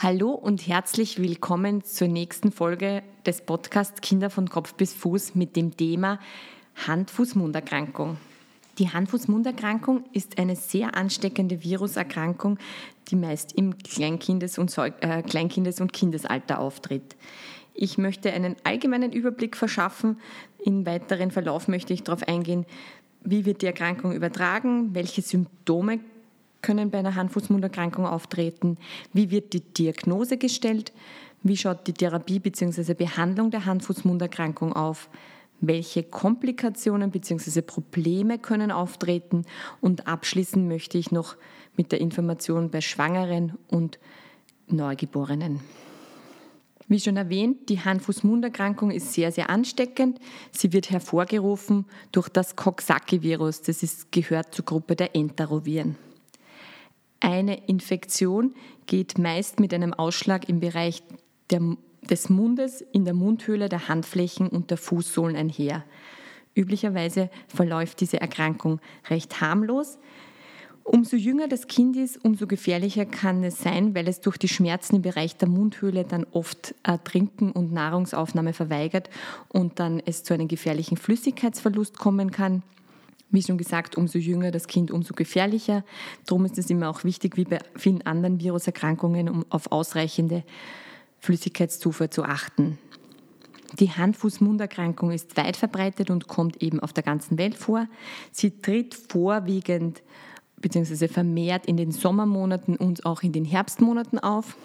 Hallo und herzlich willkommen zur nächsten Folge des Podcasts Kinder von Kopf bis Fuß mit dem Thema Hand-Fuß-Mund-Erkrankung. Die Hand-Fuß-Mund-Erkrankung ist eine sehr ansteckende Viruserkrankung, die meist im Kleinkindes- und, äh, Kleinkindes und Kindesalter auftritt. Ich möchte einen allgemeinen Überblick verschaffen. Im weiteren Verlauf möchte ich darauf eingehen, wie wird die Erkrankung übertragen, welche Symptome können bei einer Hand-Fuß-Mund-Erkrankung auftreten? Wie wird die Diagnose gestellt? Wie schaut die Therapie bzw. Behandlung der Hand-Fuß-Mund-Erkrankung auf? Welche Komplikationen bzw. Probleme können auftreten? Und abschließen möchte ich noch mit der Information bei Schwangeren und Neugeborenen. Wie schon erwähnt, die Hand-Fuß-Mund-Erkrankung ist sehr, sehr ansteckend. Sie wird hervorgerufen durch das Coxsackie-Virus. Das ist, gehört zur Gruppe der Enteroviren. Eine Infektion geht meist mit einem Ausschlag im Bereich der, des Mundes, in der Mundhöhle, der Handflächen und der Fußsohlen einher. Üblicherweise verläuft diese Erkrankung recht harmlos. Umso jünger das Kind ist, umso gefährlicher kann es sein, weil es durch die Schmerzen im Bereich der Mundhöhle dann oft äh, Trinken und Nahrungsaufnahme verweigert und dann es zu einem gefährlichen Flüssigkeitsverlust kommen kann. Wie schon gesagt, umso jünger das Kind, umso gefährlicher. Darum ist es immer auch wichtig, wie bei vielen anderen Viruserkrankungen, um auf ausreichende Flüssigkeitszufuhr zu achten. Die Hand-Fuß-Mund-Erkrankung ist weit verbreitet und kommt eben auf der ganzen Welt vor. Sie tritt vorwiegend bzw. vermehrt in den Sommermonaten und auch in den Herbstmonaten auf.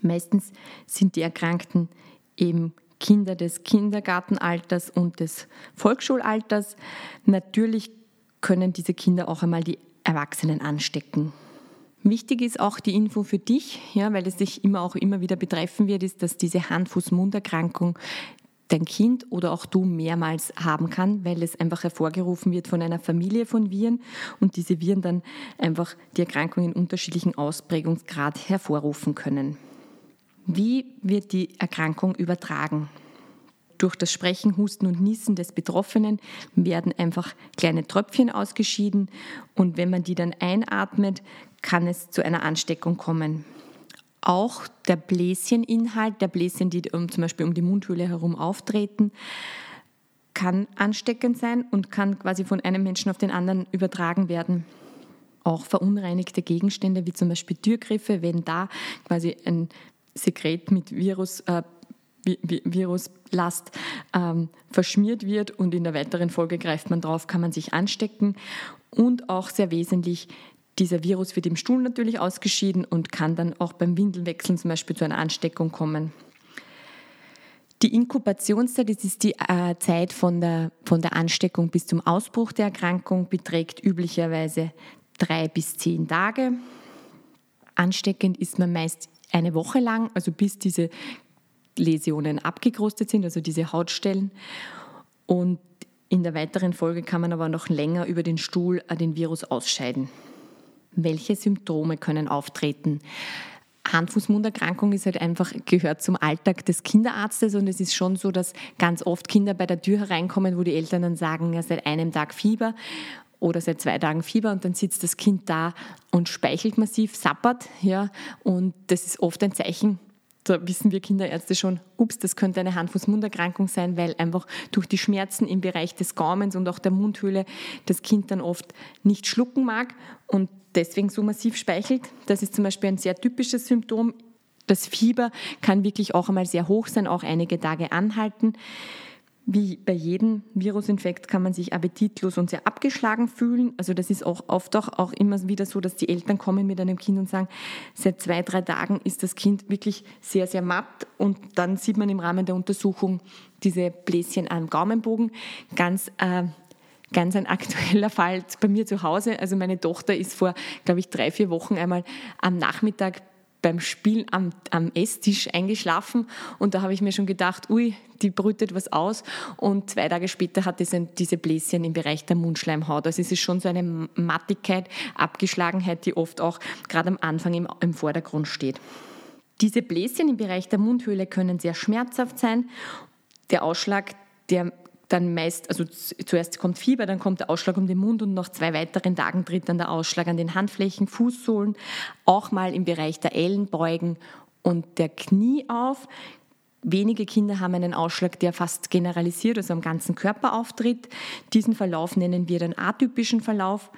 Meistens sind die Erkrankten eben Kinder des Kindergartenalters und des Volksschulalters. Natürlich können diese Kinder auch einmal die Erwachsenen anstecken. Wichtig ist auch die Info für dich, ja, weil es dich immer auch immer wieder betreffen wird, ist, dass diese Hand-Fuß-Mund-Erkrankung dein Kind oder auch du mehrmals haben kann, weil es einfach hervorgerufen wird von einer Familie von Viren und diese Viren dann einfach die Erkrankung in unterschiedlichen Ausprägungsgrad hervorrufen können. Wie wird die Erkrankung übertragen? Durch das Sprechen, Husten und Niesen des Betroffenen werden einfach kleine Tröpfchen ausgeschieden und wenn man die dann einatmet, kann es zu einer Ansteckung kommen. Auch der Bläscheninhalt, der Bläschen, die um, zum Beispiel um die Mundhöhle herum auftreten, kann ansteckend sein und kann quasi von einem Menschen auf den anderen übertragen werden auch verunreinigte Gegenstände, wie zum Beispiel Türgriffe, wenn da quasi ein Sekret mit Virus, äh, Viruslast ähm, verschmiert wird und in der weiteren Folge greift man drauf, kann man sich anstecken. Und auch sehr wesentlich, dieser Virus wird im Stuhl natürlich ausgeschieden und kann dann auch beim Windelwechseln zum Beispiel zu einer Ansteckung kommen. Die Inkubationszeit, das ist die äh, Zeit von der, von der Ansteckung bis zum Ausbruch der Erkrankung, beträgt üblicherweise drei bis zehn Tage. Ansteckend ist man meist eine Woche lang, also bis diese Läsionen abgekrustet sind, also diese Hautstellen. Und in der weiteren Folge kann man aber noch länger über den Stuhl äh, den Virus ausscheiden. Welche Symptome können auftreten? Hand-Fuß-Mund-Erkrankung ist halt einfach, gehört zum Alltag des Kinderarztes und es ist schon so, dass ganz oft Kinder bei der Tür hereinkommen, wo die Eltern dann sagen, ja, seit einem Tag Fieber oder seit zwei Tagen Fieber und dann sitzt das Kind da und speichelt massiv, sappert, ja, und das ist oft ein Zeichen, da wissen wir Kinderärzte schon, ups, das könnte eine Hand-Fuß-Mund-Erkrankung sein, weil einfach durch die Schmerzen im Bereich des Gaumens und auch der Mundhöhle das Kind dann oft nicht schlucken mag und deswegen so massiv speichelt. Das ist zum Beispiel ein sehr typisches Symptom. Das Fieber kann wirklich auch einmal sehr hoch sein, auch einige Tage anhalten. Wie bei jedem Virusinfekt kann man sich appetitlos und sehr abgeschlagen fühlen. Also das ist auch oft auch, auch immer wieder so, dass die Eltern kommen mit einem Kind und sagen, seit zwei, drei Tagen ist das Kind wirklich sehr, sehr matt. Und dann sieht man im Rahmen der Untersuchung diese Bläschen am Gaumenbogen. Ganz äh, ganz ein aktueller Fall bei mir zu Hause. Also meine Tochter ist vor, glaube ich, drei, vier Wochen einmal am Nachmittag beim Spielen am, am Esstisch eingeschlafen und da habe ich mir schon gedacht, ui, die brütet was aus und zwei Tage später hat es diese Bläschen im Bereich der Mundschleimhaut. Also es ist schon so eine Mattigkeit, Abgeschlagenheit, die oft auch gerade am Anfang im, im Vordergrund steht. Diese Bläschen im Bereich der Mundhöhle können sehr schmerzhaft sein. Der Ausschlag, der dann meist, also zuerst kommt Fieber, dann kommt der Ausschlag um den Mund und nach zwei weiteren Tagen tritt dann der Ausschlag an den Handflächen, Fußsohlen, auch mal im Bereich der Ellenbeugen und der Knie auf. Wenige Kinder haben einen Ausschlag, der fast generalisiert, also am ganzen Körper auftritt. Diesen Verlauf nennen wir den atypischen Verlauf.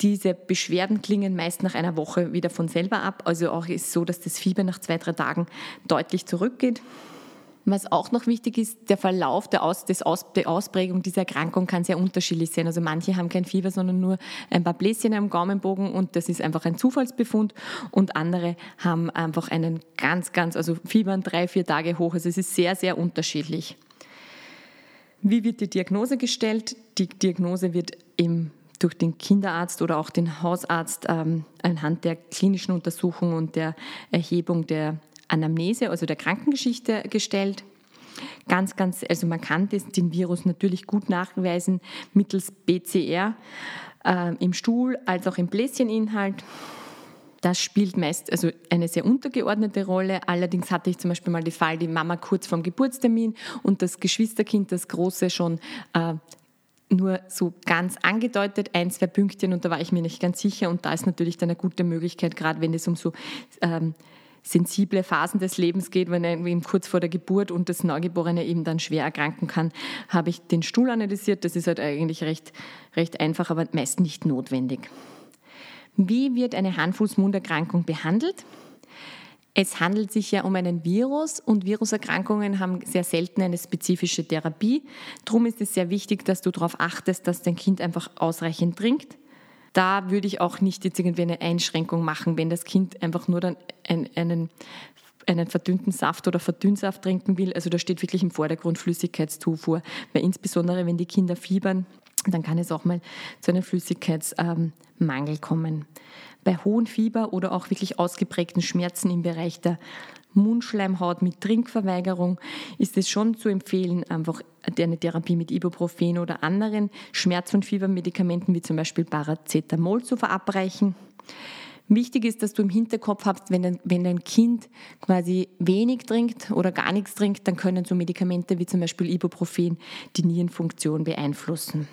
Diese Beschwerden klingen meist nach einer Woche wieder von selber ab. Also auch ist so, dass das Fieber nach zwei, drei Tagen deutlich zurückgeht. Was auch noch wichtig ist, der Verlauf der, Aus, des Aus, der Ausprägung dieser Erkrankung kann sehr unterschiedlich sein. Also manche haben kein Fieber, sondern nur ein paar Bläschen am Gaumenbogen und das ist einfach ein Zufallsbefund. Und andere haben einfach einen ganz, ganz, also Fiebern drei, vier Tage hoch. Also es ist sehr, sehr unterschiedlich. Wie wird die Diagnose gestellt? Die Diagnose wird im durch den Kinderarzt oder auch den Hausarzt ähm, anhand der klinischen Untersuchung und der Erhebung der Anamnese, also der Krankengeschichte gestellt. Ganz, ganz, also man kann den Virus natürlich gut nachweisen mittels BCR äh, im Stuhl als auch im Bläscheninhalt. Das spielt meist also eine sehr untergeordnete Rolle. Allerdings hatte ich zum Beispiel mal den Fall, die Mama kurz vorm Geburtstermin und das Geschwisterkind, das Große, schon äh, nur so ganz angedeutet, ein, zwei Pünktchen und da war ich mir nicht ganz sicher und da ist natürlich dann eine gute Möglichkeit, gerade wenn es um so ähm, sensible Phasen des Lebens geht, wenn er eben kurz vor der Geburt und das Neugeborene eben dann schwer erkranken kann, habe ich den Stuhl analysiert. Das ist halt eigentlich recht, recht einfach, aber meist nicht notwendig. Wie wird eine Hand-Fuß-Mund-Erkrankung behandelt? Es handelt sich ja um einen Virus und Viruserkrankungen haben sehr selten eine spezifische Therapie. Darum ist es sehr wichtig, dass du darauf achtest, dass dein Kind einfach ausreichend trinkt, da würde ich auch nicht jetzt irgendwie eine Einschränkung machen, wenn das Kind einfach nur dann einen, einen einen verdünnten Saft oder Verdünnsaft trinken will. Also da steht wirklich im Vordergrund Flüssigkeitszufuhr, weil insbesondere wenn die Kinder fiebern, dann kann es auch mal zu einem Flüssigkeitsmangel kommen. Bei hohem Fieber oder auch wirklich ausgeprägten Schmerzen im Bereich der Mundschleimhaut mit Trinkverweigerung ist es schon zu empfehlen, einfach eine Therapie mit Ibuprofen oder anderen Schmerz- und Fiebermedikamenten wie zum Beispiel Paracetamol zu verabreichen. Wichtig ist, dass du im Hinterkopf hast, wenn ein, wenn ein Kind quasi wenig trinkt oder gar nichts trinkt, dann können so Medikamente wie zum Beispiel Ibuprofen die Nierenfunktion beeinflussen.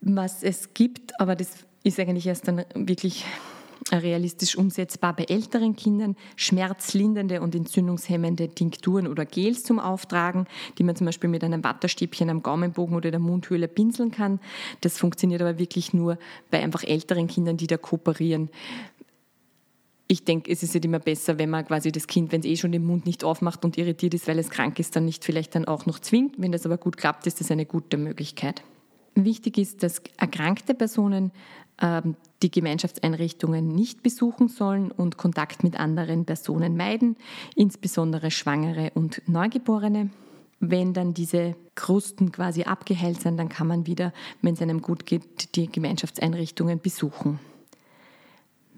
Was es gibt, aber das ist eigentlich erst dann wirklich realistisch umsetzbar bei älteren Kindern, schmerzlindernde und entzündungshemmende Tinkturen oder Gels zum Auftragen, die man zum Beispiel mit einem Wattestäbchen am Gaumenbogen oder der Mundhöhle pinseln kann. Das funktioniert aber wirklich nur bei einfach älteren Kindern, die da kooperieren. Ich denke, es ist halt immer besser, wenn man quasi das Kind, wenn es eh schon den Mund nicht aufmacht und irritiert ist, weil es krank ist, dann nicht vielleicht dann auch noch zwingt. Wenn das aber gut klappt, ist das eine gute Möglichkeit. Wichtig ist, dass erkrankte Personen ähm, die Gemeinschaftseinrichtungen nicht besuchen sollen und Kontakt mit anderen Personen meiden, insbesondere Schwangere und Neugeborene. Wenn dann diese Krusten quasi abgeheilt sind, dann kann man wieder, wenn es einem gut geht, die Gemeinschaftseinrichtungen besuchen.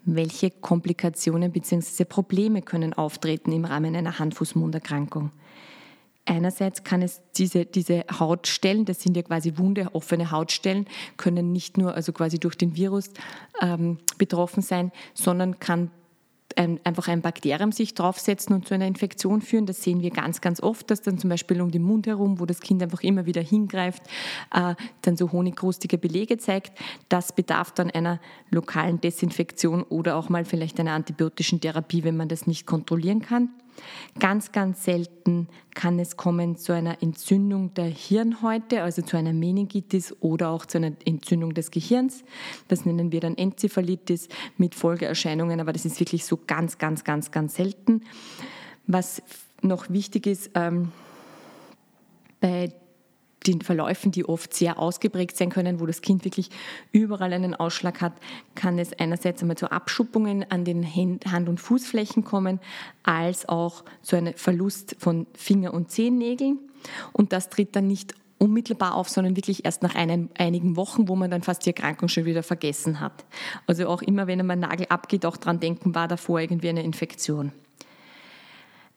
Welche Komplikationen bzw. Probleme können auftreten im Rahmen einer Hand-Fuß-Mund-Erkrankung? Einerseits kann es diese, diese Hautstellen, das sind ja quasi wunde, offene Hautstellen, können nicht nur also quasi durch den Virus ähm, betroffen sein, sondern kann ein, einfach ein Bakterium sich draufsetzen und zu einer Infektion führen. Das sehen wir ganz, ganz oft, dass dann zum Beispiel um den Mund herum, wo das Kind einfach immer wieder hingreift, äh, dann so honigrustige Belege zeigt. Das bedarf dann einer lokalen Desinfektion oder auch mal vielleicht einer antibiotischen Therapie, wenn man das nicht kontrollieren kann. Ganz, ganz selten kann es kommen zu einer Entzündung der Hirnhäute, also zu einer Meningitis oder auch zu einer Entzündung des Gehirns. Das nennen wir dann Enzephalitis mit Folgeerscheinungen, aber das ist wirklich so ganz, ganz, ganz, ganz selten. Was noch wichtig ist, ähm, bei den Verläufen, die oft sehr ausgeprägt sein können, wo das Kind wirklich überall einen Ausschlag hat, kann es einerseits einmal zu Abschuppungen an den Hand- und Fußflächen kommen, als auch zu einem Verlust von Finger- und Zehennägeln. Und das tritt dann nicht unmittelbar auf, sondern wirklich erst nach einem, einigen Wochen, wo man dann fast die Erkrankung schon wieder vergessen hat. Also auch immer, wenn ein Nagel abgeht, auch dran denken, war davor irgendwie eine Infektion.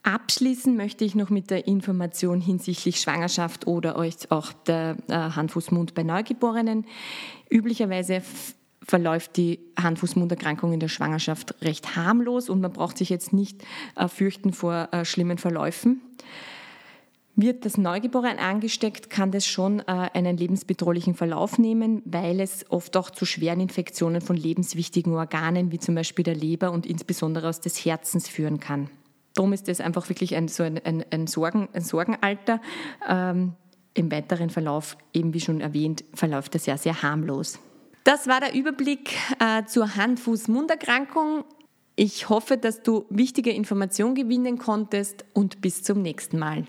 Abschließen möchte ich noch mit der Information hinsichtlich Schwangerschaft oder auch der äh, Hand-Fuß-Mund bei Neugeborenen. Üblicherweise verläuft die Hand-Fuß-Mund-Erkrankung in der Schwangerschaft recht harmlos und man braucht sich jetzt nicht äh, fürchten vor äh, schlimmen Verläufen. Wird das Neugeboren angesteckt, kann das schon einen lebensbedrohlichen Verlauf nehmen, weil es oft auch zu schweren Infektionen von lebenswichtigen Organen wie zum Beispiel der Leber und insbesondere aus des Herzens führen kann. Darum ist das einfach wirklich ein, so ein, ein, ein, Sorgen, ein Sorgenalter. Ähm, Im weiteren Verlauf, eben wie schon erwähnt, verläuft das ja sehr harmlos. Das war der Überblick äh, zur Hand-Fuß-Munderkrankung. Ich hoffe, dass du wichtige Informationen gewinnen konntest und bis zum nächsten Mal.